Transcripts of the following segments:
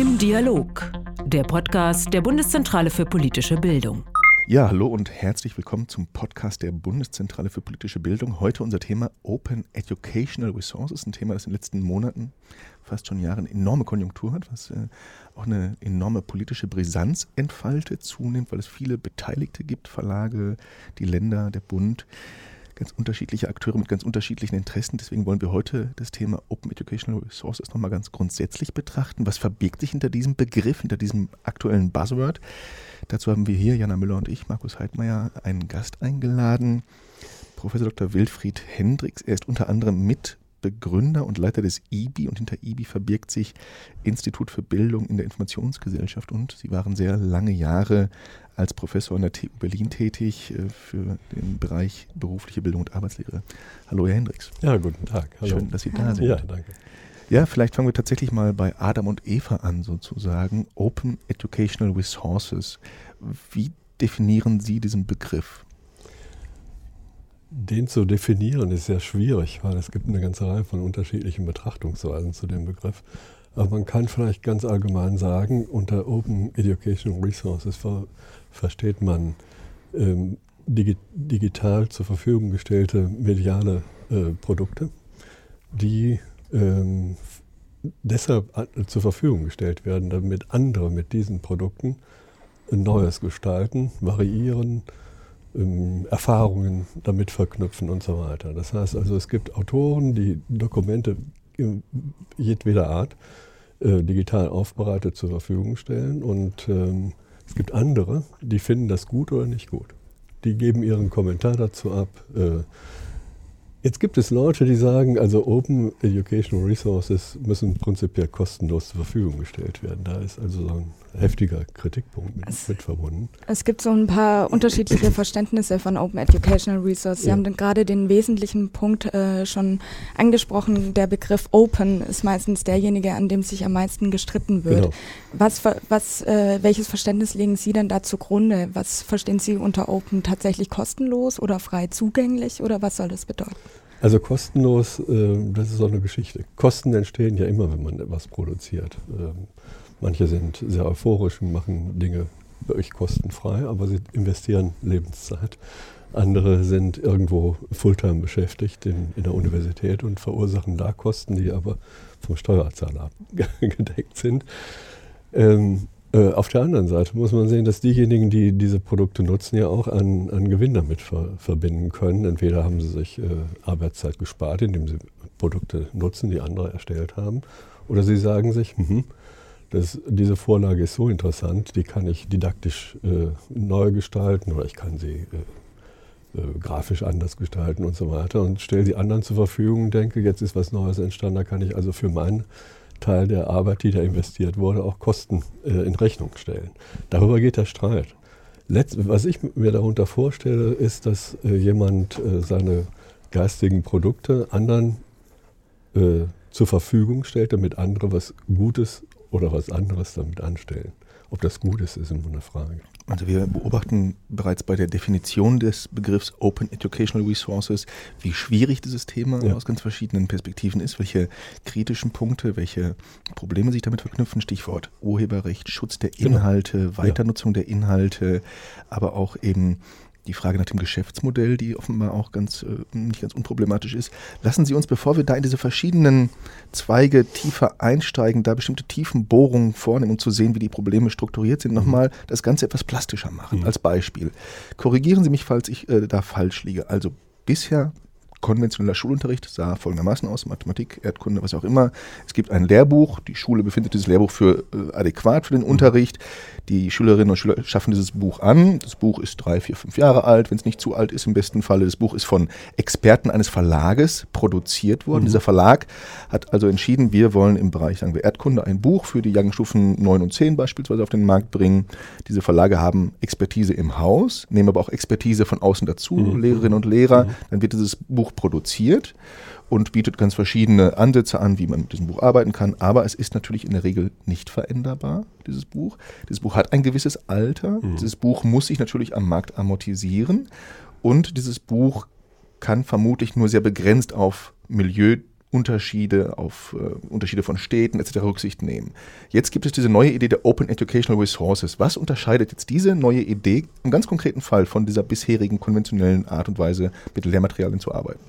Im Dialog, der Podcast der Bundeszentrale für politische Bildung. Ja, hallo und herzlich willkommen zum Podcast der Bundeszentrale für politische Bildung. Heute unser Thema Open Educational Resources, ein Thema, das in den letzten Monaten, fast schon Jahren enorme Konjunktur hat, was äh, auch eine enorme politische Brisanz entfaltet, zunimmt, weil es viele Beteiligte gibt, Verlage, die Länder, der Bund ganz unterschiedliche Akteure mit ganz unterschiedlichen Interessen. Deswegen wollen wir heute das Thema Open Educational Resources nochmal ganz grundsätzlich betrachten. Was verbirgt sich hinter diesem Begriff, hinter diesem aktuellen Buzzword? Dazu haben wir hier, Jana Müller und ich, Markus Heidmeier, einen Gast eingeladen. Professor Dr. Wilfried Hendricks. Er ist unter anderem mit Begründer und Leiter des IBI und hinter IBI verbirgt sich Institut für Bildung in der Informationsgesellschaft und Sie waren sehr lange Jahre als Professor an der TU Berlin tätig äh, für den Bereich berufliche Bildung und Arbeitslehre. Hallo, Herr Hendricks. Ja, guten Tag. Hallo. Schön, dass Sie da sind. Ja, danke. Ja, vielleicht fangen wir tatsächlich mal bei Adam und Eva an, sozusagen. Open Educational Resources. Wie definieren Sie diesen Begriff? Den zu definieren ist sehr schwierig, weil es gibt eine ganze Reihe von unterschiedlichen Betrachtungsweisen zu dem Begriff. Aber man kann vielleicht ganz allgemein sagen, unter Open Educational Resources ver versteht man ähm, digi digital zur Verfügung gestellte mediale äh, Produkte, die ähm, deshalb zur Verfügung gestellt werden, damit andere mit diesen Produkten ein Neues gestalten, variieren, ähm, Erfahrungen damit verknüpfen und so weiter. Das heißt also, es gibt Autoren, die Dokumente jedweder Art äh, digital aufbereitet zur Verfügung stellen und ähm, es gibt andere, die finden das gut oder nicht gut. Die geben ihren Kommentar dazu ab. Äh, Jetzt gibt es Leute, die sagen, also Open Educational Resources müssen prinzipiell kostenlos zur Verfügung gestellt werden. Da ist also so ein heftiger Kritikpunkt mit, es, mit, verbunden. Es gibt so ein paar unterschiedliche Verständnisse von Open Educational Resources. Sie ja. haben gerade den wesentlichen Punkt äh, schon angesprochen. Der Begriff Open ist meistens derjenige, an dem sich am meisten gestritten wird. Genau. Was, was, äh, welches Verständnis legen Sie denn da zugrunde? Was verstehen Sie unter Open? Tatsächlich kostenlos oder frei zugänglich oder was soll das bedeuten? Also kostenlos, äh, das ist so eine Geschichte. Kosten entstehen ja immer, wenn man etwas produziert. Ähm, Manche sind sehr euphorisch und machen Dinge wirklich kostenfrei, aber sie investieren Lebenszeit. Andere sind irgendwo Fulltime beschäftigt in, in der Universität und verursachen da Kosten, die aber vom Steuerzahler gedeckt sind. Ähm, äh, auf der anderen Seite muss man sehen, dass diejenigen, die diese Produkte nutzen, ja auch einen, einen Gewinn damit ver verbinden können. Entweder haben sie sich äh, Arbeitszeit gespart, indem sie Produkte nutzen, die andere erstellt haben, oder sie sagen sich, mh, das, diese Vorlage ist so interessant, die kann ich didaktisch äh, neu gestalten oder ich kann sie äh, äh, grafisch anders gestalten und so weiter und stelle sie anderen zur Verfügung denke, jetzt ist was Neues entstanden, da kann ich also für meinen Teil der Arbeit, die da investiert wurde, auch Kosten äh, in Rechnung stellen. Darüber geht der Streit. Letzt, was ich mir darunter vorstelle, ist, dass äh, jemand äh, seine geistigen Produkte anderen zur Verfügung stellt, damit andere was Gutes oder was anderes damit anstellen. Ob das gut ist, ist immer eine Frage. Also wir beobachten bereits bei der Definition des Begriffs Open Educational Resources, wie schwierig dieses Thema ja. aus ganz verschiedenen Perspektiven ist, welche kritischen Punkte, welche Probleme sich damit verknüpfen. Stichwort Urheberrecht, Schutz der genau. Inhalte, genau. Weiternutzung ja. der Inhalte, aber auch eben die Frage nach dem Geschäftsmodell, die offenbar auch ganz, äh, nicht ganz unproblematisch ist. Lassen Sie uns, bevor wir da in diese verschiedenen Zweige tiefer einsteigen, da bestimmte Tiefenbohrungen vornehmen, um zu sehen, wie die Probleme strukturiert sind, mhm. nochmal das Ganze etwas plastischer machen. Mhm. Als Beispiel. Korrigieren Sie mich, falls ich äh, da falsch liege. Also bisher konventioneller Schulunterricht sah folgendermaßen aus, Mathematik, Erdkunde, was auch immer. Es gibt ein Lehrbuch, die Schule befindet dieses Lehrbuch für äh, adäquat für den mhm. Unterricht. Die Schülerinnen und Schüler schaffen dieses Buch an. Das Buch ist drei, vier, fünf Jahre alt, wenn es nicht zu alt ist im besten Falle. Das Buch ist von Experten eines Verlages produziert worden. Mhm. Dieser Verlag hat also entschieden, wir wollen im Bereich, sagen wir, Erdkunde ein Buch für die Jahrgangsstufen 9 und 10 beispielsweise auf den Markt bringen. Diese Verlage haben Expertise im Haus, nehmen aber auch Expertise von außen dazu, mhm. Lehrerinnen und Lehrer. Mhm. Dann wird dieses Buch Buch produziert und bietet ganz verschiedene Ansätze an, wie man mit diesem Buch arbeiten kann. Aber es ist natürlich in der Regel nicht veränderbar, dieses Buch. Dieses Buch hat ein gewisses Alter. Mhm. Dieses Buch muss sich natürlich am Markt amortisieren. Und dieses Buch kann vermutlich nur sehr begrenzt auf Milieu Unterschiede auf äh, Unterschiede von Städten etc. Rücksicht nehmen. Jetzt gibt es diese neue Idee der Open Educational Resources. Was unterscheidet jetzt diese neue Idee im ganz konkreten Fall von dieser bisherigen konventionellen Art und Weise, mit Lehrmaterialien zu arbeiten?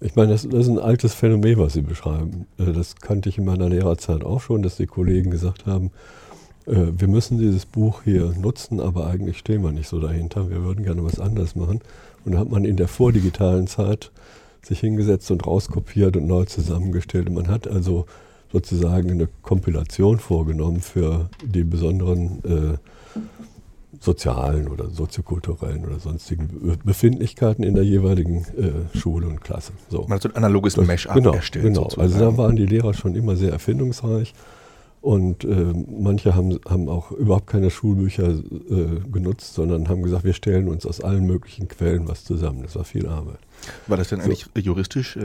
Ich meine, das, das, ist ein altes Phänomen, was Sie beschreiben. Äh, das kannte ich in meiner Lehrerzeit auch schon, dass die Kollegen gesagt haben, äh, wir müssen dieses Buch hier nutzen, aber eigentlich stehen wir nicht so dahinter. Wir würden gerne was anderes machen. Und da hat man in der vordigitalen Zeit sich hingesetzt und rauskopiert und neu zusammengestellt. Und man hat also sozusagen eine Kompilation vorgenommen für die besonderen äh, sozialen oder soziokulturellen oder sonstigen Befindlichkeiten in der jeweiligen äh, Schule und Klasse. So. Man hat so ein analoges Mesh-up genau, erstellt. Genau, sozusagen. also da waren die Lehrer schon immer sehr erfindungsreich und äh, manche haben, haben auch überhaupt keine Schulbücher äh, genutzt, sondern haben gesagt, wir stellen uns aus allen möglichen Quellen was zusammen. Das war viel Arbeit. War das denn eigentlich so. juristisch äh,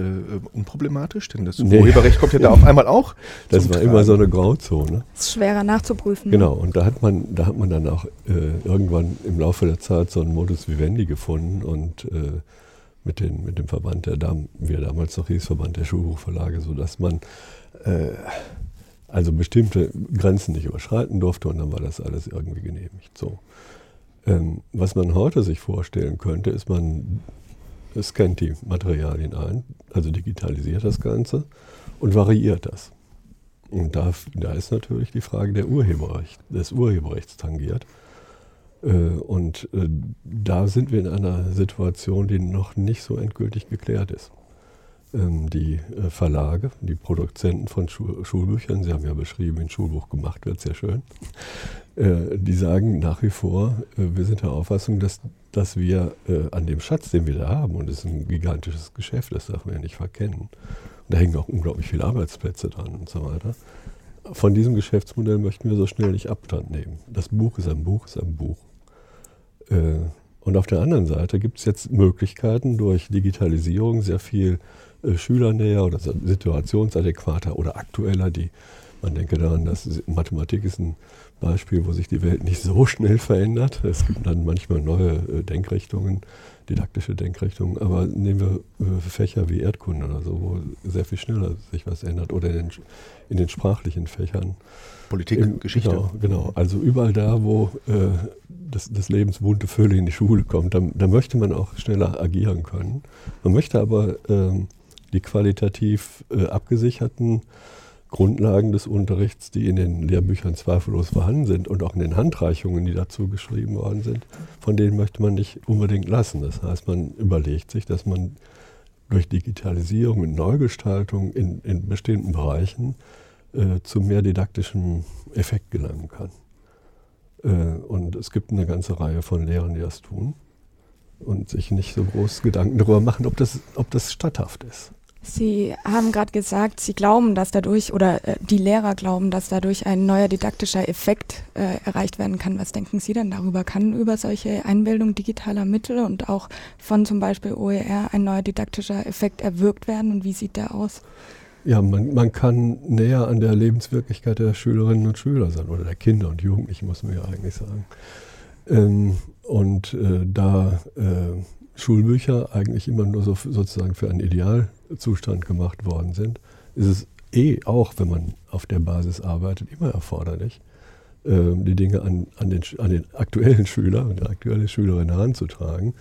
unproblematisch? Denn das nee. Urheberrecht kommt ja da auf einmal auch. Das war Tragen. immer so eine Grauzone. Das ist schwerer nachzuprüfen. Genau, und da hat man, da hat man dann auch äh, irgendwann im Laufe der Zeit so einen Modus vivendi gefunden und äh, mit, den, mit dem Verband, der Dam, wie er damals noch hieß, Verband der Schulbuchverlage, sodass man äh, also bestimmte Grenzen nicht überschreiten durfte und dann war das alles irgendwie genehmigt. So. Ähm, was man heute sich vorstellen könnte, ist, man scannt die Materialien ein, also digitalisiert das Ganze und variiert das. Und da, da ist natürlich die Frage der Urheberrecht, des Urheberrechts tangiert. Äh, und äh, da sind wir in einer Situation, die noch nicht so endgültig geklärt ist. Ähm, die äh, Verlage, die Produzenten von Schulbüchern, Sie haben ja beschrieben, ein Schulbuch gemacht wird, sehr schön, äh, die sagen nach wie vor, äh, wir sind der Auffassung, dass, dass wir an dem Schatz, den wir da haben, und es ist ein gigantisches Geschäft, das darf man ja nicht verkennen, und da hängen auch unglaublich viele Arbeitsplätze dran und so weiter, von diesem Geschäftsmodell möchten wir so schnell nicht Abstand nehmen. Das Buch ist ein Buch, ist ein Buch. Und auf der anderen Seite gibt es jetzt Möglichkeiten durch Digitalisierung sehr viel schülernäher oder situationsadäquater oder aktueller. Die, man denke daran, dass Mathematik ist ein Beispiel, wo sich die Welt nicht so schnell verändert. Es gibt dann manchmal neue äh, Denkrichtungen, didaktische Denkrichtungen, aber nehmen wir äh, Fächer wie Erdkunde oder so, wo sehr viel schneller sich was ändert oder in den, in den sprachlichen Fächern. Politik, Im, Geschichte. Genau, genau, Also überall da, wo äh, das, das lebensbunte Vögel in die Schule kommt, da, da, möchte man auch schneller agieren können. Man möchte aber ähm, die qualitativ äh, abgesicherten Grundlagen des Unterrichts, die in den Lehrbüchern zweifellos vorhanden sind und auch in den Handreichungen, die dazu geschrieben worden sind, von denen möchte man nicht unbedingt lassen. Das heißt, man überlegt sich, dass man durch Digitalisierung und Neugestaltung in, in bestimmten Bereichen äh, zu mehr didaktischem Effekt gelangen kann. Äh, und es gibt eine ganze Reihe von Lehrern, die das tun und sich nicht so groß Gedanken darüber machen, ob das, ob das statthaft ist. Sie haben gerade gesagt, Sie glauben, dass dadurch, oder äh, die Lehrer glauben, dass dadurch ein neuer didaktischer Effekt äh, erreicht werden kann. Was denken Sie denn darüber? Kann über solche Einbildung digitaler Mittel und auch von zum Beispiel OER ein neuer didaktischer Effekt erwirkt werden und wie sieht der aus? Ja, man, man kann näher an der Lebenswirklichkeit der Schülerinnen und Schüler sein oder der Kinder und Jugendlichen, muss man ja eigentlich sagen. Ähm, und äh, da äh, Schulbücher eigentlich immer nur so, sozusagen für einen Idealzustand gemacht worden sind, ist es eh auch, wenn man auf der Basis arbeitet, immer erforderlich, äh, die Dinge an, an, den, an den aktuellen Schüler und die aktuelle Schülerin heranzutragen.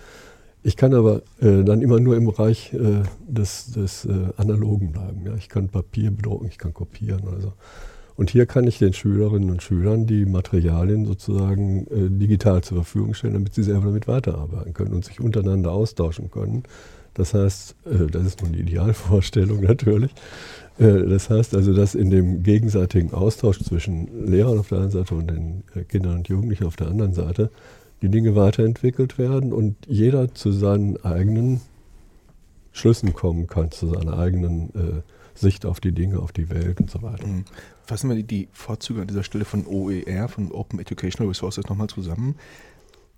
Ich kann aber äh, dann immer nur im Bereich äh, des, des äh, Analogen bleiben. Ich kann Papier bedrucken, ich kann kopieren oder so. Und hier kann ich den Schülerinnen und Schülern die Materialien sozusagen digital zur Verfügung stellen, damit sie selber damit weiterarbeiten können und sich untereinander austauschen können. Das heißt, äh, das ist nun die Idealvorstellung natürlich. Äh, das heißt also, dass in dem gegenseitigen Austausch zwischen Lehrern auf der einen Seite und den äh, Kindern und Jugendlichen auf der anderen Seite die Dinge weiterentwickelt werden und jeder zu seinen eigenen Schlüssen kommen kann, zu seiner eigenen äh, Sicht auf die Dinge, auf die Welt und so weiter. Mhm. Fassen wir die Vorzüge an dieser Stelle von OER, von Open Educational Resources, nochmal zusammen.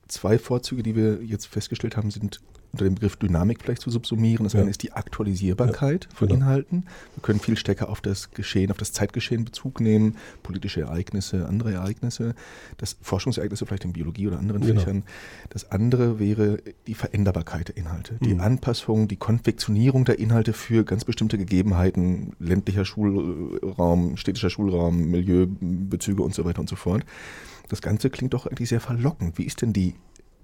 zwei Vorzüge, die wir jetzt festgestellt haben, sind unter dem Begriff Dynamik vielleicht zu subsumieren. Das ja. eine ist die Aktualisierbarkeit ja, von genau. Inhalten. Wir können viel stärker auf das Geschehen, auf das Zeitgeschehen Bezug nehmen, politische Ereignisse, andere Ereignisse, das Forschungsereignisse vielleicht in Biologie oder anderen genau. Fächern. Das andere wäre die Veränderbarkeit der Inhalte, die mhm. Anpassung, die Konfektionierung der Inhalte für ganz bestimmte Gegebenheiten, ländlicher Schulraum, städtischer Schulraum, Milieubezüge und so weiter und so fort. Das Ganze klingt doch eigentlich sehr verlockend. Wie ist denn die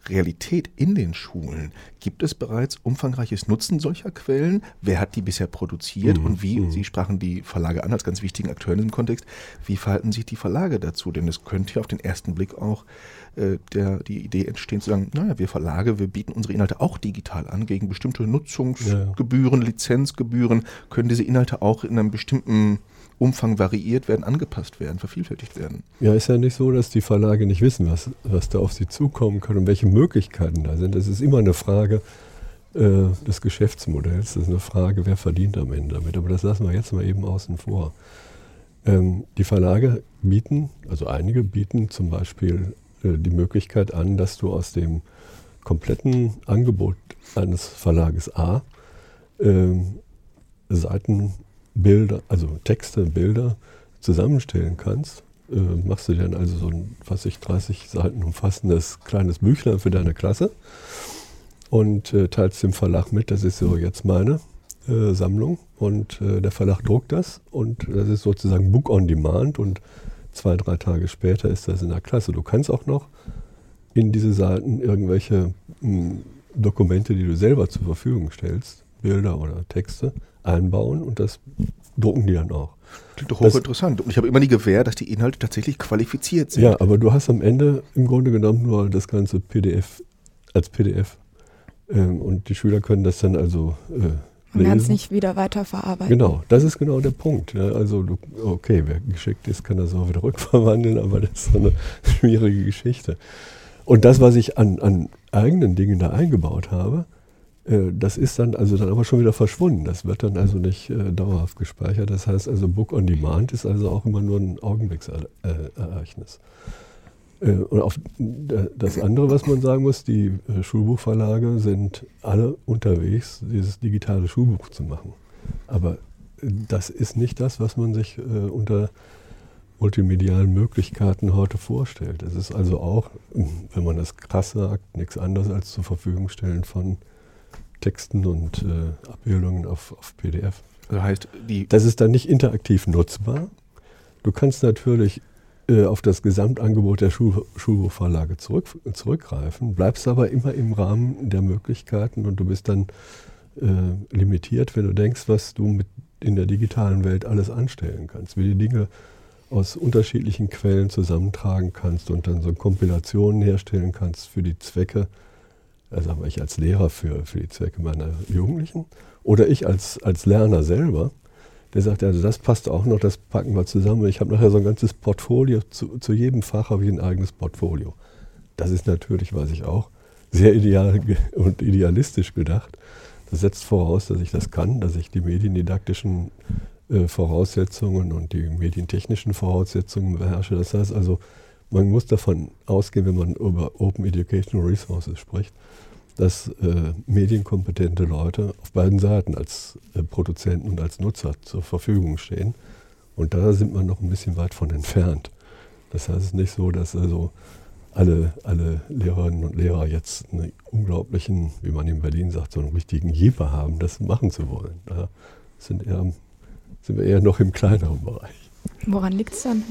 Realität in den Schulen? Gibt es bereits umfangreiches Nutzen solcher Quellen? Wer hat die bisher produziert mhm. und wie, mhm. Sie sprachen die Verlage an als ganz wichtigen Akteur in diesem Kontext, wie verhalten sich die Verlage dazu? Denn es könnte ja auf den ersten Blick auch äh, der, die Idee entstehen zu sagen, naja, wir Verlage, wir bieten unsere Inhalte auch digital an, gegen bestimmte Nutzungsgebühren, ja. Lizenzgebühren, können diese Inhalte auch in einem bestimmten Umfang variiert werden, angepasst werden, vervielfältigt werden. Ja, ist ja nicht so, dass die Verlage nicht wissen, was, was da auf sie zukommen kann und welche Möglichkeiten da sind. Das ist immer eine Frage äh, des Geschäftsmodells. Das ist eine Frage, wer verdient am Ende damit. Aber das lassen wir jetzt mal eben außen vor. Ähm, die Verlage bieten, also einige bieten zum Beispiel äh, die Möglichkeit an, dass du aus dem kompletten Angebot eines Verlages A äh, Seiten Bilder, also Texte, Bilder zusammenstellen kannst, äh, machst du dann also so ein, was ich, 30 Seiten umfassendes kleines Büchlein für deine Klasse und äh, teilst dem Verlag mit, das ist so jetzt meine äh, Sammlung und äh, der Verlag druckt das und das ist sozusagen Book on Demand und zwei, drei Tage später ist das in der Klasse. Du kannst auch noch in diese Seiten irgendwelche mh, hm, Dokumente, die du selber zur Verfügung stellst, Bilder oder Texte, einbauen und das drucken die dann auch. Klingt doch hochinteressant. Und ich habe immer die Gewähr, dass die Inhalte tatsächlich qualifiziert sind. Ja, aber du hast am Ende im Grunde genommen nur das ganze PDF als PDF. Ähm, und die Schüler können das dann also äh, man kann es nicht wieder weiterverarbeiten. Genau, das ist genau der Punkt. Ja, also, du, okay, wer geschickt ist, kann das auch wieder rückverwandeln, aber das ist so eine schwierige Geschichte. Und das, was ich an, an eigenen Dingen da eingebaut habe, äh, das ist dann also dann aber schon wieder verschwunden. Das wird dann also nicht äh, dauerhaft gespeichert. Das heißt also, Book on Demand ist also auch immer nur ein Augenblicksereignis. Äh, und auf das andere, was man sagen muss, die äh, Schulbuchverlage sind alle unterwegs, dieses digitale Schulbuch zu machen. Aber äh, das ist nicht das, was man sich äh, unter multimedialen Möglichkeiten heute vorstellt. Es ist also auch, wenn man das krass sagt, nichts anderes als zur Verfügung stellen von Texten und äh, Abbildungen auf, auf PDF. Das heißt, die das ist dann nicht interaktiv nutzbar. Du kannst natürlich äh, auf das Gesamtangebot der Schul Schulbuchverlage zurück, zurückgreifen, bleibst aber immer im Rahmen der Möglichkeiten und du bist dann äh, limitiert, wenn du denkst, was du mit in der digitalen Welt alles anstellen kannst, wie die Dinge aus unterschiedlichen Quellen zusammentragen kannst und dann so Kompilationen herstellen kannst für die Zwecke also ich als Lehrer für, für die Zwecke meiner Jugendlichen oder ich als, als Lerner selber, der sagt, also das passt auch noch, das packen wir zusammen. Ich habe nachher so ein ganzes Portfolio, zu, zu jedem Fach habe ich ein eigenes Portfolio. Das ist natürlich, weiß ich auch, sehr ideal und idealistisch gedacht. Das setzt voraus, dass ich das kann, dass ich die mediendidaktischen äh, Voraussetzungen und die medientechnischen Voraussetzungen beherrsche. Das heißt also, man muss davon ausgehen, wenn man über Open Educational Resources spricht, dass äh, medienkompetente Leute auf beiden Seiten als äh, Produzenten und als Nutzer zur Verfügung stehen. Und da sind wir noch ein bisschen weit von entfernt. Das heißt, es ist nicht so, dass also alle, alle Lehrerinnen und Lehrer jetzt einen unglaublichen, wie man in Berlin sagt, so einen richtigen Jeber haben, das machen zu wollen. Da sind, eher, sind wir eher noch im kleineren Bereich. Woran liegt es dann?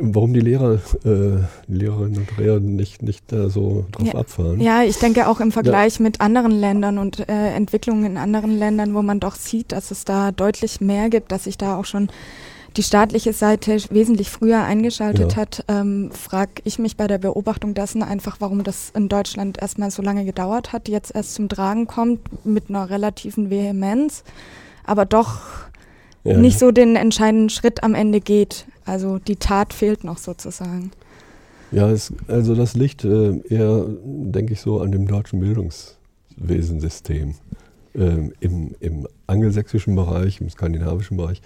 Warum die Lehrer, äh, Lehrerinnen und Lehrer nicht, nicht da so drauf ja. abfahren. Ja, ich denke auch im Vergleich ja. mit anderen Ländern und äh, Entwicklungen in anderen Ländern, wo man doch sieht, dass es da deutlich mehr gibt, dass sich da auch schon die staatliche Seite wesentlich früher eingeschaltet ja. hat, ähm, frage ich mich bei der Beobachtung dessen einfach, warum das in Deutschland erstmal so lange gedauert hat, jetzt erst zum Tragen kommt mit einer relativen Vehemenz, aber doch ja. nicht so den entscheidenden Schritt am Ende geht. Also die Tat fehlt noch sozusagen. Ja, es, also das liegt äh, eher, denke ich, so an dem deutschen Bildungswesensystem. Ähm, im, Im angelsächsischen Bereich, im skandinavischen Bereich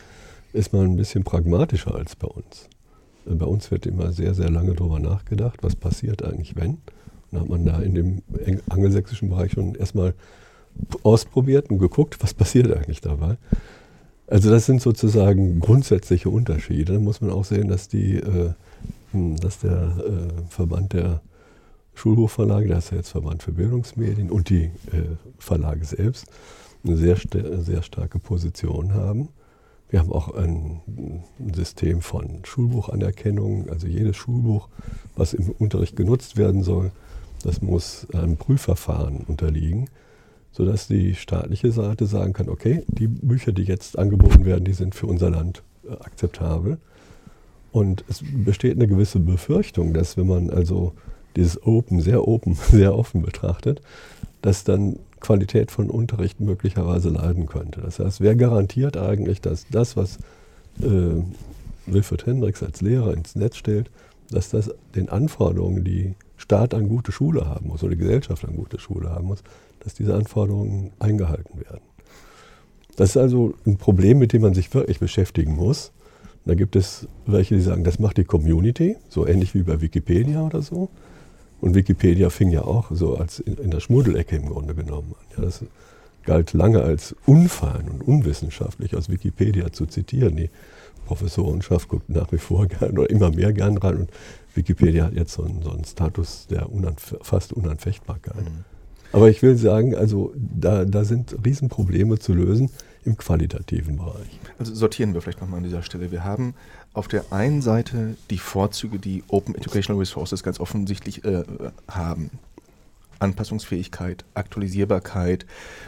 ist man ein bisschen pragmatischer als bei uns. Äh, bei uns wird immer sehr, sehr lange darüber nachgedacht, was passiert eigentlich, wenn. Dann hat man da in dem angelsächsischen Bereich schon erstmal ausprobiert und geguckt, was passiert eigentlich dabei. Also das sind sozusagen grundsätzliche Unterschiede. Da muss man auch sehen, dass, die, äh, hm, dass der äh, Verband der Schulbuchverlage, der ist ja jetzt Verband für Bildungsmedien und die äh, Verlage selbst eine sehr, sehr starke Position haben. Wir haben auch ein System von Schulbuchanerkennung. Also jedes Schulbuch, was im Unterricht genutzt werden soll, das muss einem Prüfverfahren unterliegen, sodass die staatliche Seite sagen kann, okay, die Bücher, die jetzt angeboten werden, die sind für unser Land äh, akzeptabel. Und es besteht eine gewisse Befürchtung, dass wenn man also dieses Open, sehr open, sehr offen betrachtet, dass dann Qualität von Unterricht möglicherweise leiden könnte. Das heißt, wer garantiert eigentlich, dass das, was äh, Wilfried Hendricks als Lehrer ins Netz stellt, dass das den Anforderungen, die Staat an gute Schule haben muss oder die Gesellschaft an gute Schule haben muss, dass diese Anforderungen eingehalten werden. Das ist also ein Problem, mit dem man sich wirklich beschäftigen muss. da gibt es welche, die sagen, das macht die Community, so ähnlich wie bei Wikipedia oder so. Und Wikipedia fing ja auch so als in, in der Schmuddelecke im Grunde genommen an. Ja, das galt lange als unfein und unwissenschaftlich aus Wikipedia zu zitieren. Die Professorenschaft guckt nach wie vor gern oder immer mehr gern rein und Wikipedia hat jetzt so einen, so einen Status der unanf fast Unanfechtbarkeit. Mhm. Aber ich will sagen, also da, da sind Riesenprobleme zu lösen im qualitativen Bereich. Also sortieren wir vielleicht nochmal an dieser Stelle. Wir haben auf der einen Seite die Vorzüge, die Open Educational Resources ganz offensichtlich äh, haben. Anpassungsfähigkeit, Aktualisierbarkeit,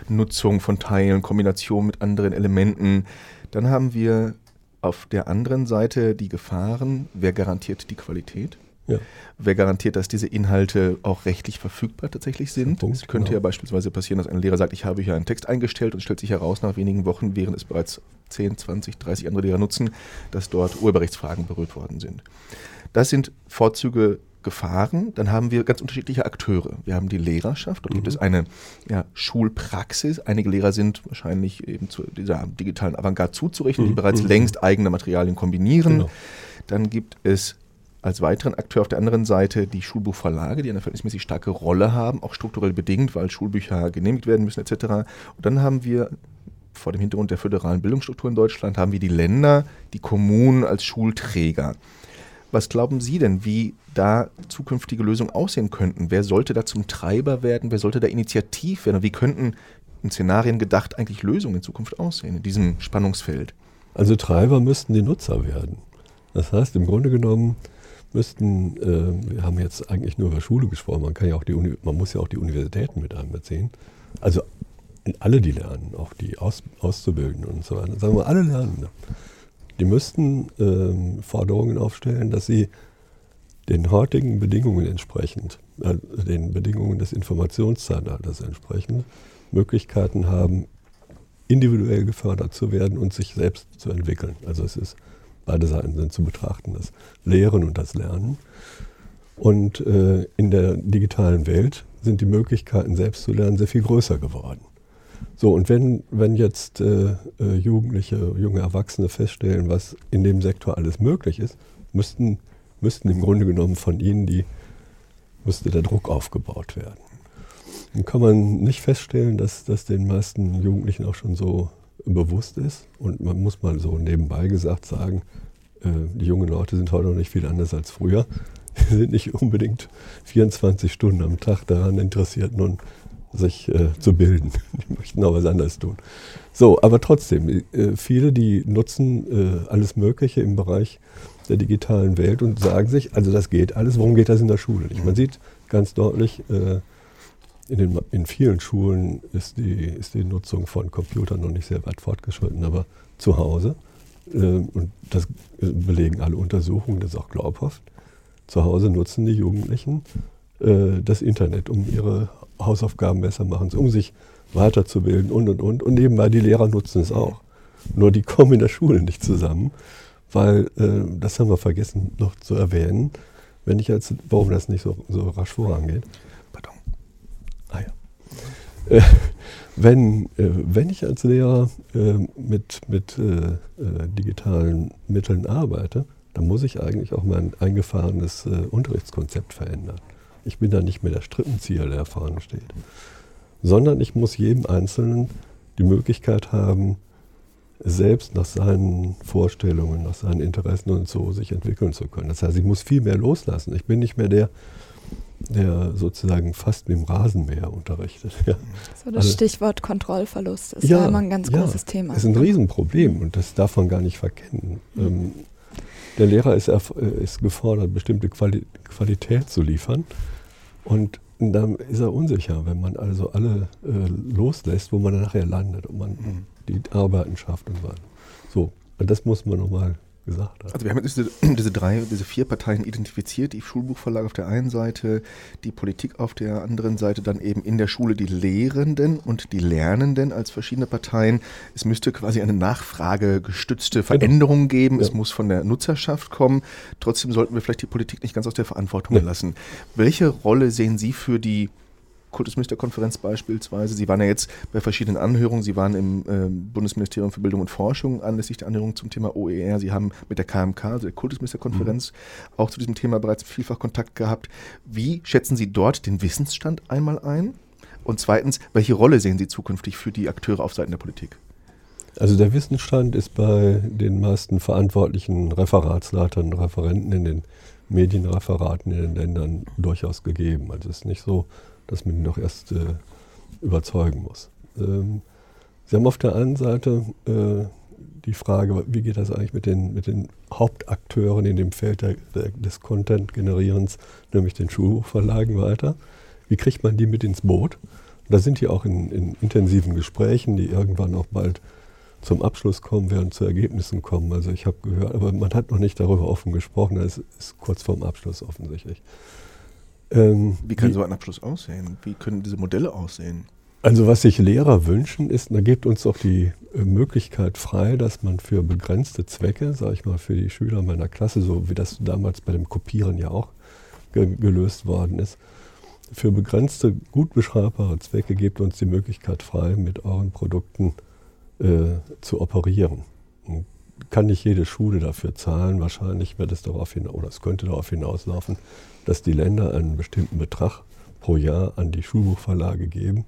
Nutzung von Teilen, Kombination mit anderen Elementen. Dann haben wir auf der anderen Seite die Gefahren. Wer garantiert die Qualität? Ja. Wer garantiert, dass diese Inhalte auch rechtlich verfügbar tatsächlich sind? Punkt, es könnte genau. ja beispielsweise passieren, dass ein Lehrer sagt, ich habe hier einen Text eingestellt und stellt sich heraus nach wenigen Wochen, während es bereits 10, 20, 30 andere Lehrer nutzen, dass dort Urheberrechtsfragen berührt worden sind. Das sind Vorzüge Gefahren, dann haben wir ganz unterschiedliche Akteure. Wir haben die Lehrerschaft, dort mhm. gibt es eine ja, Schulpraxis. Einige Lehrer sind wahrscheinlich eben zu dieser digitalen Avantgarde zuzurechnen, mhm. die bereits mhm. längst eigene Materialien kombinieren. Genau. Dann gibt es als weiteren Akteur auf der anderen Seite die Schulbuchverlage, die eine verhältnismäßig starke Rolle haben, auch strukturell bedingt, weil Schulbücher genehmigt werden müssen etc. Und dann haben wir vor dem Hintergrund der föderalen Bildungsstruktur in Deutschland, haben wir die Länder, die Kommunen als Schulträger. Was glauben Sie denn, wie da zukünftige Lösungen aussehen könnten? Wer sollte da zum Treiber werden? Wer sollte da initiativ werden? Wie könnten in Szenarien gedacht eigentlich Lösungen in Zukunft aussehen in diesem Spannungsfeld? Also Treiber müssten die Nutzer werden. Das heißt, im Grunde genommen müssten, äh, wir haben jetzt eigentlich nur über Schule gesprochen, man, kann ja auch die Uni man muss ja auch die Universitäten mit einbeziehen. Also alle, die lernen, auch die Aus Auszubildenden und so weiter, sagen wir alle Lernende, die müssten äh, Forderungen aufstellen, dass sie den heutigen Bedingungen entsprechend, äh, den Bedingungen des Informationszeitalters entsprechend, Möglichkeiten haben, individuell gefördert zu werden und sich selbst zu entwickeln. Also es ist Beide Seiten sind zu betrachten, das Lehren und das Lernen. Und äh, in der digitalen Welt sind die Möglichkeiten, selbst zu lernen, sehr viel größer geworden. So, und wenn, wenn jetzt äh, äh, Jugendliche, junge Erwachsene feststellen, was in dem Sektor alles möglich ist, müssten, müssten im Grunde genommen von ihnen die, müsste der Druck aufgebaut werden. Dann kann man nicht feststellen, dass das den meisten Jugendlichen auch schon so bewusst ist. Und man muss mal so nebenbei gesagt sagen, äh, die jungen Leute sind heute noch nicht viel anders als früher. Sie sind nicht unbedingt 24 Stunden am Tag daran interessiert, nun sich äh, zu bilden. Die möchten auch was anderes tun. So, aber trotzdem, äh, viele, die nutzen äh, alles Mögliche im Bereich der digitalen Welt und sagen sich, also das geht alles, warum geht das in der Schule nicht? Man sieht ganz deutlich, äh, in, den, in vielen Schulen ist die, ist die Nutzung von Computern noch nicht sehr weit fortgeschritten, aber zu Hause, äh, und das belegen alle Untersuchungen, das ist auch glaubhaft, zu Hause nutzen die Jugendlichen äh, das Internet, um ihre Hausaufgaben besser machen, um sich weiterzubilden und und und. Und nebenbei die Lehrer nutzen es auch. Nur die kommen in der Schule nicht zusammen, weil, äh, das haben wir vergessen noch zu erwähnen, wenn ich jetzt, warum das nicht so, so rasch vorangeht, Ah ja. Äh, wenn, äh, wenn ich als Lehrer äh, mit, mit äh, äh, digitalen Mitteln arbeite, dann muss ich eigentlich auch mein eingefahrenes Unterrichtskonzept verändern. Ich bin da nicht mehr der Strippenzieher, der vorne steht. Sondern ich muss jedem Einzelnen die Möglichkeit haben, selbst nach seinen Vorstellungen, nach seinen Interessen und so sich entwickeln zu können. Das heißt, ich muss viel mehr loslassen. Ich bin nicht mehr der, der sozusagen fast mit dem Rasenmäher unterrichtet. Ja. So das also, Stichwort Kontrollverlust ist ja, immer ein ganz ja, großes Thema. Das ist ein Riesenproblem und das darf man gar nicht verkennen. Mhm. Ähm, der Lehrer ist, ist gefordert, bestimmte Quali Qualität zu liefern und dann ist er unsicher, wenn man also alle äh, loslässt, wo man dann nachher landet und man mhm. die Arbeiten schafft und so. So, und das muss man nochmal gesagt hat. Also wir haben jetzt diese, diese, drei, diese vier Parteien identifiziert, die Schulbuchverlage auf der einen Seite, die Politik auf der anderen Seite, dann eben in der Schule die Lehrenden und die Lernenden als verschiedene Parteien. Es müsste quasi eine nachfragegestützte genau. Veränderung geben, ja. es muss von der Nutzerschaft kommen. Trotzdem sollten wir vielleicht die Politik nicht ganz aus der Verantwortung nee. lassen. Welche Rolle sehen Sie für die Kultusministerkonferenz beispielsweise. Sie waren ja jetzt bei verschiedenen Anhörungen. Sie waren im äh, Bundesministerium für Bildung und Forschung anlässlich der Anhörung zum Thema OER. Sie haben mit der KMK, also der Kultusministerkonferenz, mhm. auch zu diesem Thema bereits vielfach Kontakt gehabt. Wie schätzen Sie dort den Wissensstand einmal ein? Und zweitens, welche Rolle sehen Sie zukünftig für die Akteure auf Seiten der Politik? Also der Wissensstand ist bei den meisten verantwortlichen Referatsleitern und Referenten in den Medienreferaten in den Ländern durchaus gegeben. Also es ist nicht so, dass man ihn doch erst äh, überzeugen muss. Ähm, Sie haben auf der einen Seite äh, die Frage, wie geht das eigentlich mit den, mit den Hauptakteuren in dem Feld der, der, des Content-Generierens, nämlich den Schulbuchverlagen weiter. Wie kriegt man die mit ins Boot? da sind die auch in, in, intensiven Gesprächen, die irgendwann auch bald zum Abschluss kommen werden, zu Ergebnissen kommen. Also ich habe gehört, aber man hat noch nicht darüber offen gesprochen, das ist kurz vorm Abschluss offensichtlich. Ähm, Wie kann so ein Abschluss aussehen? Wie können diese Modelle aussehen? Also was sich Lehrer wünschen, ist, da gibt uns auch die äh, Möglichkeit frei, dass man für begrenzte Zwecke, sage ich mal, für die Schüler meiner Klasse, so wie das damals bei dem Kopieren ja auch ge gelöst worden ist, für begrenzte, gut beschreibbare Zwecke gibt uns die Möglichkeit frei, mit euren Produkten äh, zu operieren. Kann nicht jede Schule dafür zahlen. Wahrscheinlich wird es darauf hinaus, oder es könnte darauf hinauslaufen, dass die Länder einen bestimmten Betrag pro Jahr an die Schulbuchverlage geben.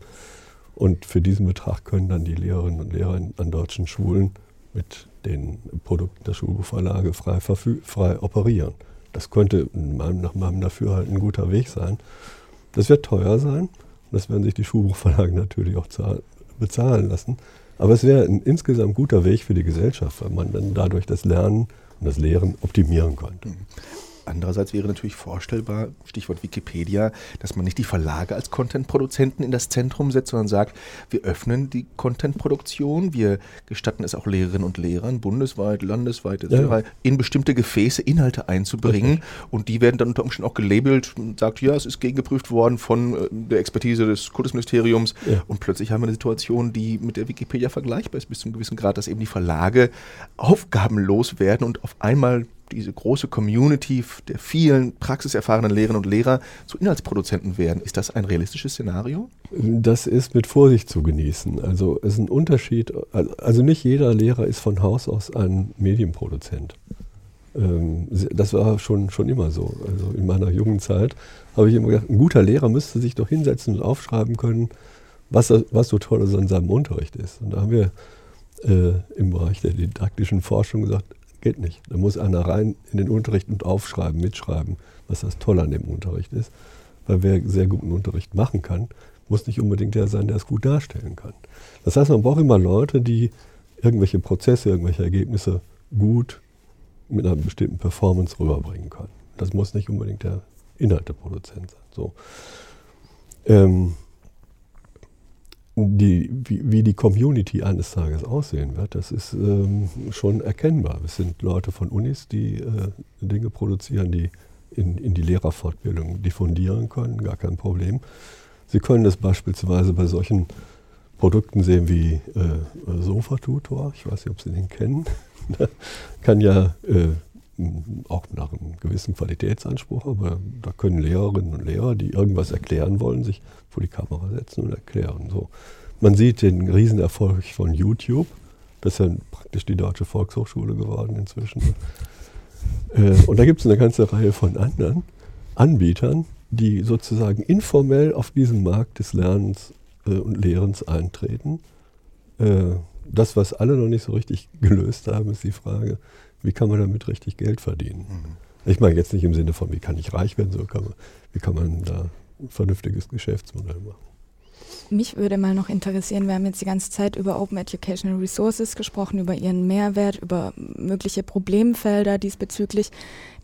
Und für diesen Betrag können dann die Lehrerinnen und Lehrer an deutschen Schulen mit den Produkten der Schulbuchverlage frei, frei operieren. Das könnte nach meinem Dafürhalten ein guter Weg sein. Das wird teuer sein. Das werden sich die Schulbuchverlage natürlich auch bezahlen lassen. Aber es wäre ein insgesamt guter Weg für die Gesellschaft, weil man dann dadurch das Lernen und das Lehren optimieren könnte. Andererseits wäre natürlich vorstellbar, Stichwort Wikipedia, dass man nicht die Verlage als Content-Produzenten in das Zentrum setzt, sondern sagt, wir öffnen die Content-Produktion, wir gestatten es auch Lehrerinnen und Lehrern bundesweit, landesweit ja. in bestimmte Gefäße Inhalte einzubringen Richtig. und die werden dann unter Umständen auch gelabelt und sagt, ja, es ist gegengeprüft worden von äh, der Expertise des Kultusministeriums ja. und plötzlich haben wir eine Situation, die mit der Wikipedia vergleichbar ist bis zu einem gewissen Grad, dass eben die Verlage aufgabenlos werden und auf einmal diese große Community der vielen praxiserfahrenen Lehrerinnen und Lehrer zu Inhaltsproduzenten werden. Ist das ein realistisches Szenario? Das ist mit Vorsicht zu genießen. Also es ist ein Unterschied. Also nicht jeder Lehrer ist von Haus aus ein Medienproduzent. Ähm, das war schon, schon immer so. Also in meiner jungen Zeit habe ich immer gedacht, ein guter Lehrer müsste sich doch hinsetzen und aufschreiben können, was, was so toll in seinem Unterricht ist. Und da haben wir äh, im Bereich der didaktischen Forschung gesagt, Geht nicht. Da muss einer rein in den Unterricht und aufschreiben, mitschreiben, was das Tolle an dem Unterricht ist. Weil wer sehr guten Unterricht machen kann, muss nicht unbedingt der sein, der es gut darstellen kann. Das heißt, man braucht immer Leute, die irgendwelche Prozesse, irgendwelche Ergebnisse gut mit einer bestimmten Performance rüberbringen können. Das muss nicht unbedingt der Inhalteproduzent sein. So. Ähm, die, wie, wie, die Community eines Tages aussehen wird, das ist ähm, schon erkennbar. Es sind Leute von Unis, die äh, Dinge produzieren, die in, in, die Lehrerfortbildung diffundieren können, gar kein Problem. Sie können das beispielsweise bei solchen Produkten sehen wie äh, Sofatutor, ich weiß nicht, ob Sie den kennen, kann ja äh, auch nach einem gewissen Qualitätsanspruch, aber da können Lehrerinnen und Lehrer, die irgendwas erklären wollen, sich vor die Kamera setzen und erklären. So. Man sieht den Riesenerfolg von YouTube. Das ist ja praktisch die Deutsche Volkshochschule geworden inzwischen. Äh, und da gibt es eine ganze Reihe von anderen Anbietern, die sozusagen informell auf diesen Markt des Lernens äh, und Lehrens eintreten. Äh, das, was alle noch nicht so richtig gelöst haben, ist die Frage, wie kann man damit richtig Geld verdienen? Mhm. Ich meine jetzt nicht im Sinne von, wie kann ich reich werden, so kann man, wie kann man da ein vernünftiges Geschäftsmodell machen. Mich würde mal noch interessieren, wir haben jetzt die ganze Zeit über Open Educational Resources gesprochen, über ihren Mehrwert, über mögliche Problemfelder diesbezüglich.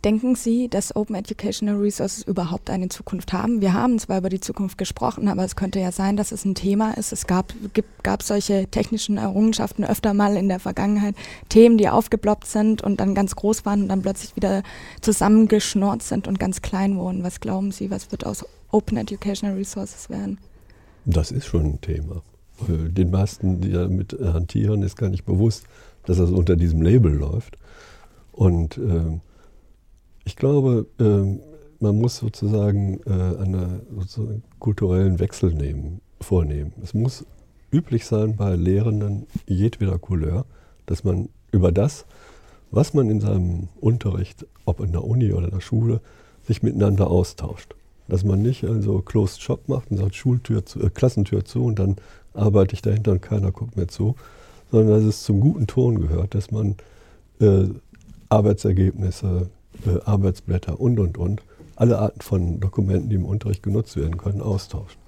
Denken Sie, dass Open Educational Resources überhaupt eine Zukunft haben? Wir haben zwar über die Zukunft gesprochen, aber es könnte ja sein, dass es ein Thema ist. Es gab, gibt, gab solche technischen Errungenschaften öfter mal in der Vergangenheit, Themen, die aufgeploppt sind und dann ganz groß waren und dann plötzlich wieder zusammengeschnort sind und ganz klein wurden. Was glauben Sie, was wird aus Open Educational Resources werden? Das ist schon ein Thema. Den meisten, die damit hantieren, ist gar nicht bewusst, dass das unter diesem Label läuft. Und äh, ich glaube, äh, man muss sozusagen äh, einen sozusagen kulturellen Wechsel nehmen, vornehmen. Es muss üblich sein bei Lehrenden jedweder Couleur, dass man über das, was man in seinem Unterricht, ob in der Uni oder in der Schule, sich miteinander austauscht. Dass man nicht also Closed Shop macht und sagt Schultür zu, äh, Klassentür zu und dann arbeite ich dahinter und keiner guckt mir zu, sondern dass es zum guten Ton gehört, dass man äh, Arbeitsergebnisse, äh, Arbeitsblätter und und und, alle Arten von Dokumenten, die im Unterricht genutzt werden können, austauscht.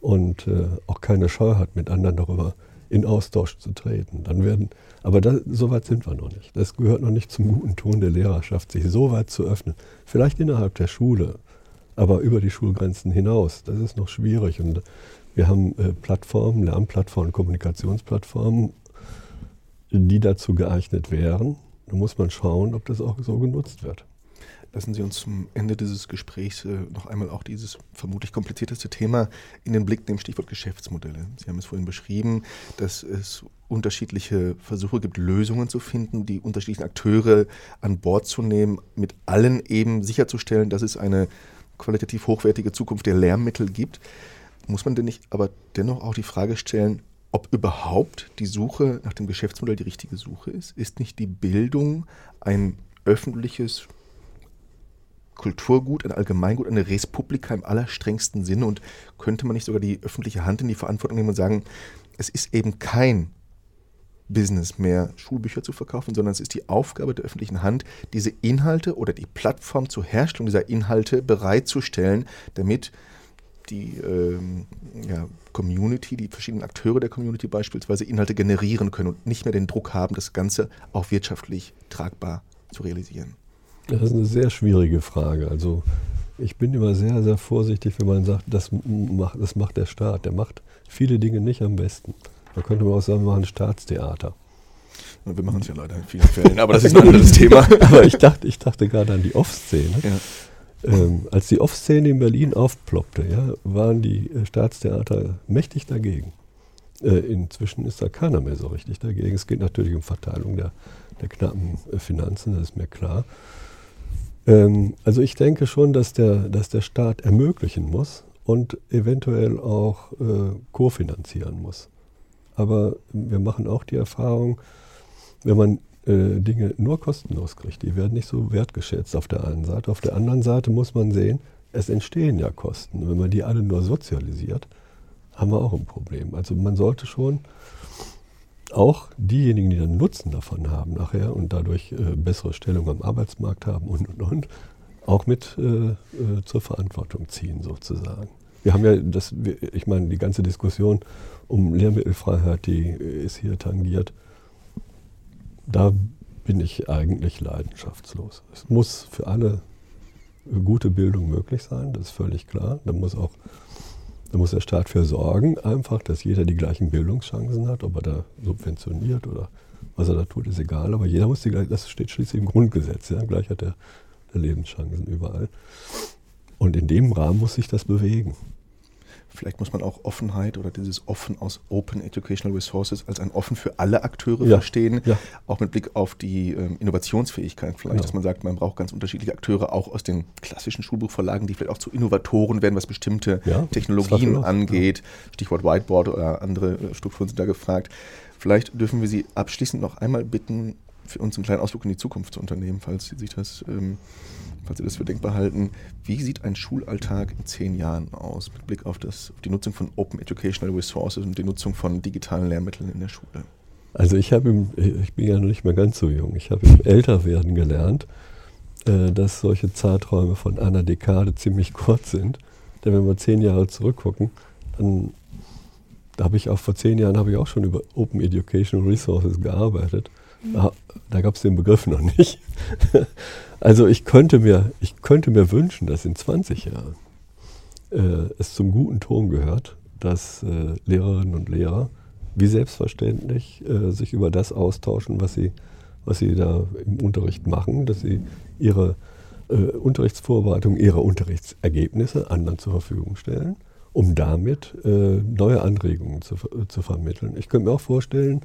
Und äh, auch keine Scheu hat, mit anderen darüber in Austausch zu treten. Dann werden, aber da, so weit sind wir noch nicht. Das gehört noch nicht zum guten Ton der Lehrerschaft, sich so weit zu öffnen. Vielleicht innerhalb der Schule, aber über die Schulgrenzen hinaus, das ist noch schwierig. Und wir haben äh, Plattformen, Lernplattformen, Kommunikationsplattformen, die dazu geeignet wären. Da muss man schauen, ob das auch so genutzt wird. Lassen Sie uns zum Ende dieses Gesprächs äh, noch einmal auch dieses vermutlich komplizierteste Thema in den Blick nehmen, Stichwort Geschäftsmodelle. Sie haben es vorhin beschrieben, dass es unterschiedliche Versuche gibt, Lösungen zu finden, die unterschiedlichen Akteure an Bord zu nehmen, mit allen eben sicherzustellen, dass es eine qualitativ hochwertige Zukunft der Lehrmittel gibt, muss man denn nicht aber dennoch auch die Frage stellen, ob überhaupt die Suche nach dem Geschäftsmodell die richtige Suche ist? Ist nicht die Bildung ein öffentliches Kulturgut, ein Allgemeingut, eine Respublika im allerstrengsten Sinne und könnte man nicht sogar die öffentliche Hand in die Verantwortung nehmen und sagen, es ist eben kein Business mehr, Schulbücher zu verkaufen, sondern es ist die Aufgabe der öffentlichen Hand, diese Inhalte oder die Plattform zur Herstellung dieser Inhalte bereitzustellen, damit die ähm, ja, Community, die verschiedenen Akteure der Community beispielsweise Inhalte generieren können und nicht mehr den Druck haben, das Ganze auch wirtschaftlich tragbar zu realisieren? Das ist eine sehr schwierige Frage. Also ich bin immer sehr, sehr vorsichtig, wenn man sagt, das macht, das macht der Staat. Der macht viele Dinge nicht am besten. Da könnte man auch sagen, wir machen Staatstheater. Wir machen es ja leider in vielen Fällen, aber das ist ein anderes Thema. aber ich dachte, ich dachte gerade an die Off-Szene. Ja. Ähm, als die Off-Szene in Berlin aufploppte, ja, waren die äh, Staatstheater mächtig dagegen. Äh, inzwischen ist da keiner mehr so richtig dagegen. Es geht natürlich um Verteilung der, der knappen äh, Finanzen, das ist mir klar. Ähm, also ich denke schon, dass der, dass der Staat ermöglichen muss und eventuell auch äh, kofinanzieren muss. Aber wir machen auch die Erfahrung, wenn man äh, Dinge nur kostenlos kriegt, die werden nicht so wertgeschätzt auf der einen Seite. Auf der anderen Seite muss man sehen, es entstehen ja Kosten. Wenn man die alle nur sozialisiert, haben wir auch ein Problem. Also man sollte schon auch diejenigen, die dann Nutzen davon haben nachher und dadurch äh, bessere Stellung am Arbeitsmarkt haben und und und, auch mit äh, äh, zur Verantwortung ziehen sozusagen. Wir haben ja das, ich meine, die ganze Diskussion um Lehrmittelfreiheit, die ist hier tangiert. Da bin ich eigentlich leidenschaftslos. Es muss für alle gute Bildung möglich sein, das ist völlig klar. Da muss auch da muss der Staat für sorgen, einfach, dass jeder die gleichen Bildungschancen hat, ob er da subventioniert oder was er da tut, ist egal. Aber jeder muss die gleichen, das steht schließlich im Grundgesetz, ja, Gleichheit der, der Lebenschancen überall. Und in dem Rahmen muss sich das bewegen. Vielleicht muss man auch Offenheit oder dieses Offen aus Open Educational Resources als ein Offen für alle Akteure ja. verstehen, ja. auch mit Blick auf die ähm, Innovationsfähigkeit vielleicht, genau. dass man sagt, man braucht ganz unterschiedliche Akteure auch aus den klassischen Schulbuchverlagen, die vielleicht auch zu Innovatoren werden, was bestimmte ja, Technologien angeht. Stichwort Whiteboard oder andere äh, Strukturen sind da gefragt. Vielleicht dürfen wir Sie abschließend noch einmal bitten, für uns einen kleinen Ausflug in die Zukunft zu unternehmen, falls Sie sich das, ähm, falls Sie das für denkbar halten. Wie sieht ein Schulalltag in zehn Jahren aus, mit Blick auf, das, auf die Nutzung von Open Educational Resources und die Nutzung von digitalen Lehrmitteln in der Schule? Also ich habe, ich bin ja noch nicht mehr ganz so jung, ich habe im Älterwerden gelernt, äh, dass solche Zeiträume von einer Dekade ziemlich kurz sind. Denn wenn wir zehn Jahre zurückgucken, dann da habe ich auch vor zehn Jahren habe ich auch schon über Open Educational Resources gearbeitet. Da, gab es den Begriff noch nicht. also ich könnte mir, ich könnte mir wünschen, dass in 20 Jahren äh, es zum guten Ton gehört, dass äh, Lehrerinnen und Lehrer wie selbstverständlich äh, sich über das austauschen, was sie, was sie da im Unterricht machen, dass sie ihre äh, Unterrichtsvorbereitung, ihre Unterrichtsergebnisse anderen zur Verfügung stellen, um damit äh, neue Anregungen zu, zu vermitteln. Ich könnte mir auch vorstellen,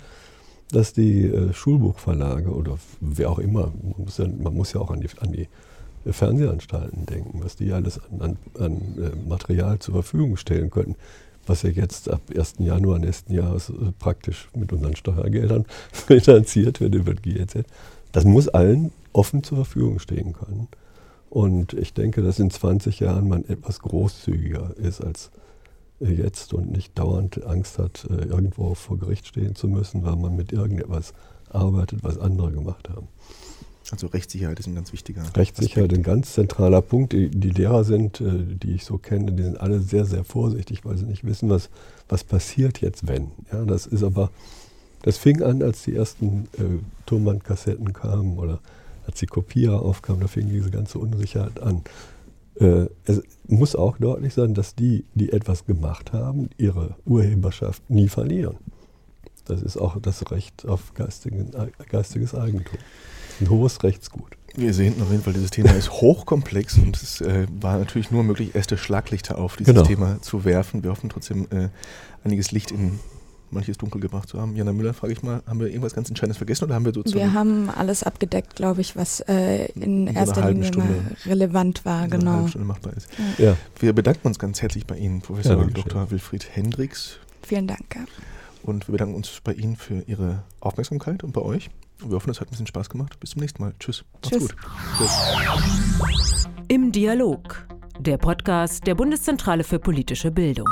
dass die äh, Schulbuchverlage oder wer auch immer, man muss ja, man muss ja auch an die, an die Fernsehanstalten denken, was die alles an, an, an äh, Material zur Verfügung stellen könnten was ja jetzt ab 1. Januar nächsten Jahres äh, praktisch mit unseren Steuergeldern finanziert wird über die GEZ. Das muss allen offen zur Verfügung stehen können. Und ich denke, dass in 20 Jahren man etwas großzügiger ist als jetzt und nicht dauernd Angst hat, äh, irgendwo vor Gericht stehen zu müssen, weil man mit irgendetwas arbeitet, was andere gemacht haben. Also Rechtssicherheit ist ein ganz wichtiger Rechtssicherheit Aspekt. ein ganz zentraler Punkt. Die, die, Lehrer sind, äh, die ich so kenne, die sind alle sehr, sehr vorsichtig, weil sie nicht wissen, was, was passiert jetzt, wenn. Ja, das ist aber, das fing an, als die ersten äh, Tonbandkassetten kamen oder als die Kopierer aufkamen, da fing diese ganze Unsicherheit an. Äh, es muss auch deutlich sein, dass die, die etwas gemacht haben, ihre Urheberschaft nie verlieren. Das ist auch das Recht auf geistigen, geistiges Eigentum ein hohes Rechtsgut. Wir sehen auf jeden Fall, dieses Thema ist hochkomplex und es äh, war natürlich nur möglich, erste Schlaglichter auf dieses genau. Thema zu werfen. Wir hoffen trotzdem, äh, einiges Licht in manches Dunkel gebracht zu haben. Jana Müller, frage ich mal, haben wir irgendwas ganz Entscheidendes vergessen oder haben wir sozusagen... Wir haben alles abgedeckt, glaube ich, was äh, in, in erster Linie Stunde, relevant war. In genau. Stunde machbar ist. Ja. ja. Wir bedanken uns ganz herzlich bei Ihnen, Professor ja, Dr. Wilfried Hendricks. Vielen Dank. Und wir bedanken uns bei Ihnen für Ihre Aufmerksamkeit und bei euch. Wir hoffen, es hat ein bisschen Spaß gemacht. Bis zum nächsten Mal. Tschüss. Macht's Tschüss. gut. Tschüss. Im Dialog. Der Podcast der Bundeszentrale für politische Bildung.